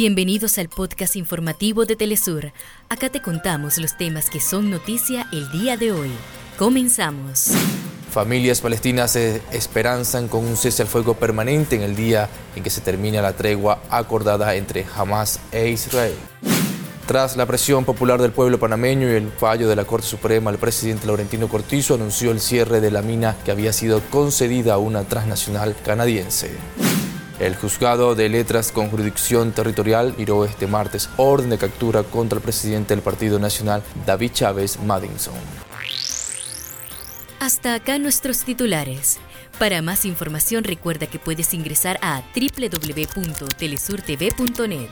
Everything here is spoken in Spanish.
Bienvenidos al podcast informativo de Telesur. Acá te contamos los temas que son noticia el día de hoy. Comenzamos. Familias palestinas esperanzan con un cese al fuego permanente en el día en que se termina la tregua acordada entre Hamas e Israel. Tras la presión popular del pueblo panameño y el fallo de la Corte Suprema, el presidente Laurentino Cortizo anunció el cierre de la mina que había sido concedida a una transnacional canadiense. El juzgado de letras con jurisdicción territorial giró este martes orden de captura contra el presidente del Partido Nacional, David Chávez Madinson. Hasta acá nuestros titulares. Para más información recuerda que puedes ingresar a www.telesurtv.net.